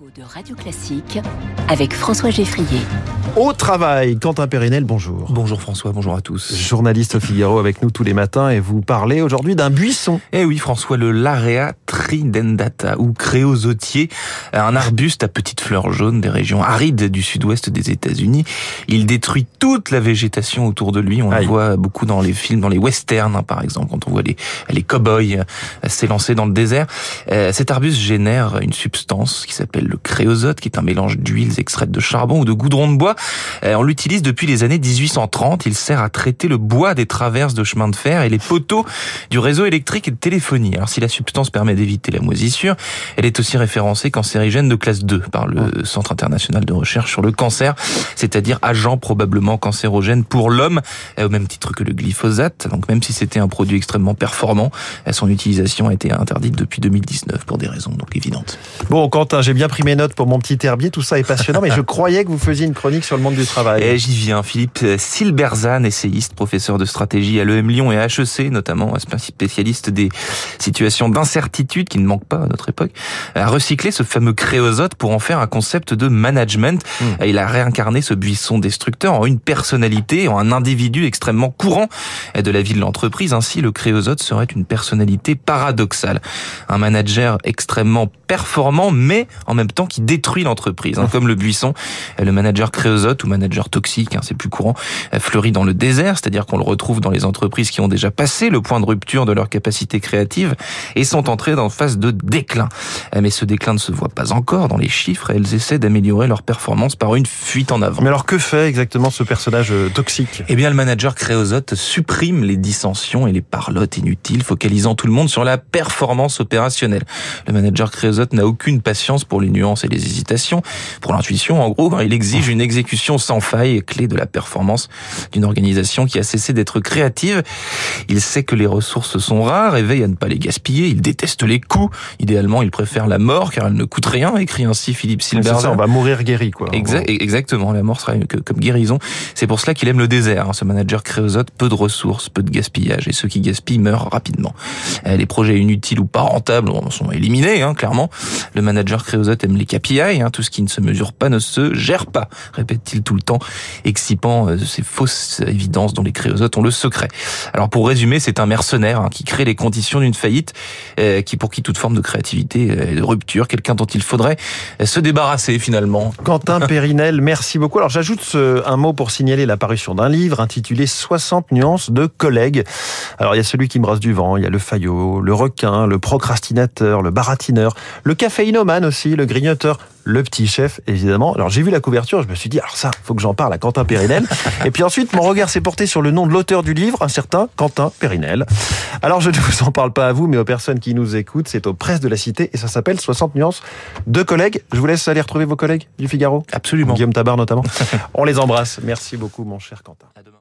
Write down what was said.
de Radio Classique avec François Geffrier. Au travail, Quentin Périnel, bonjour. Bonjour François, bonjour à tous. Journaliste au Figaro avec nous tous les matins et vous parlez aujourd'hui d'un buisson. Eh oui François, le Larea tridendata ou créosotier, un arbuste à petites fleurs jaunes des régions arides du sud-ouest des États-Unis. Il détruit toute la végétation autour de lui. On le voit beaucoup dans les films, dans les westerns hein, par exemple, quand on voit les, les cow-boys euh, s'élancer dans le désert. Euh, cet arbuste génère une substance qui s'appelle le créosote, qui est un mélange d'huiles extraites de charbon ou de goudron de bois. Euh, on l'utilise depuis les années 1830. Il sert à traiter le bois des traverses de chemin de fer et les poteaux du réseau électrique et de téléphonie. Alors si la substance permet d'éviter la moisissure, elle est aussi référencée cancérigène de classe 2 par le Centre international de recherche sur le cancer, c'est-à-dire agent probablement cancérogène pour l'homme, euh, au même titre que le glyphosate. Donc même si c'était un produit extrêmement performant, euh, son utilisation a été interdite depuis 2019 pour des raisons donc évidentes. Bon, Quentin, j'ai bien pris mes notes pour mon petit herbier, tout ça est passionnant, mais je croyais que vous faisiez une chronique sur le monde du travail. Et j'y viens, Philippe Silberzan, essayiste, professeur de stratégie à l'EM Lyon et à HEC, notamment spécialiste des situations d'incertitude qui ne manquent pas à notre époque, a recyclé ce fameux créosote pour en faire un concept de management. Hmm. Il a réincarné ce buisson destructeur en une personnalité, en un individu extrêmement courant de la vie de l'entreprise. Ainsi, le créosote serait une personnalité paradoxale. Un manager extrêmement performant, mais en même temps qui détruit l'entreprise. Hein, comme le buisson, le manager créosote ou manager toxique, hein, c'est plus courant, fleurit dans le désert, c'est-à-dire qu'on le retrouve dans les entreprises qui ont déjà passé le point de rupture de leur capacité créative et sont entrées dans une phase de déclin. Mais ce déclin ne se voit pas encore dans les chiffres, elles essaient d'améliorer leur performance par une fuite en avant. Mais alors que fait exactement ce personnage euh, toxique? Eh bien le manager créosote supprime les dissensions et les parlottes inutiles, focalisant tout le monde sur la performance opérationnelle. Le manager créosote n'a aucune patience pour les nuances et les hésitations. Pour l'intuition, en gros, il exige une exécution sans faille, clé de la performance d'une organisation qui a cessé d'être créative. Il sait que les ressources sont rares et veille à ne pas les gaspiller. Il déteste les coûts. Idéalement, il préfère la mort car elle ne coûte rien, écrit ainsi Philippe Silberzan. ça, on va mourir guéri, quoi. exactement, la mort sera comme guérison. C'est pour cela qu'il aime le désert. Hein. Ce manager créosote, peu de ressources, peu de gaspillage et ceux qui gaspillent meurent rapidement. Euh, les projets inutiles ou pas rentables sont éliminés, hein, clairement. Le manager créosote aime les KPI, hein. tout ce qui ne se mesure pas ne se gère pas, répète-t-il tout le temps, excipant euh, ces fausses évidences dont les créosotes ont le secret. Alors pour résumer, c'est un mercenaire hein, qui crée les conditions d'une faillite, euh, qui pour qui toute forme de créativité et de rupture, quelqu'un dont il faudrait se débarrasser finalement. Quentin Périnel, merci beaucoup. Alors j'ajoute un mot pour signaler la parution d'un livre intitulé 60 nuances de collègues. Alors il y a celui qui me brasse du vent, il y a le faillot, le requin, le procrastinateur, le baratineur, le caféinomane aussi, le grignoteur, le petit chef, évidemment. Alors j'ai vu la couverture, je me suis dit, alors ça, faut que j'en parle à Quentin Périnel. et puis ensuite, mon regard s'est porté sur le nom de l'auteur du livre, un certain Quentin Périnel. Alors je ne vous en parle pas à vous, mais aux personnes qui nous écoutent, c'est aux presses de la Cité et ça s'appelle 60 nuances de collègues. Je vous laisse aller retrouver vos collègues du Figaro. Absolument. Guillaume Tabar notamment. On les embrasse. Merci beaucoup, mon cher Quentin. À demain.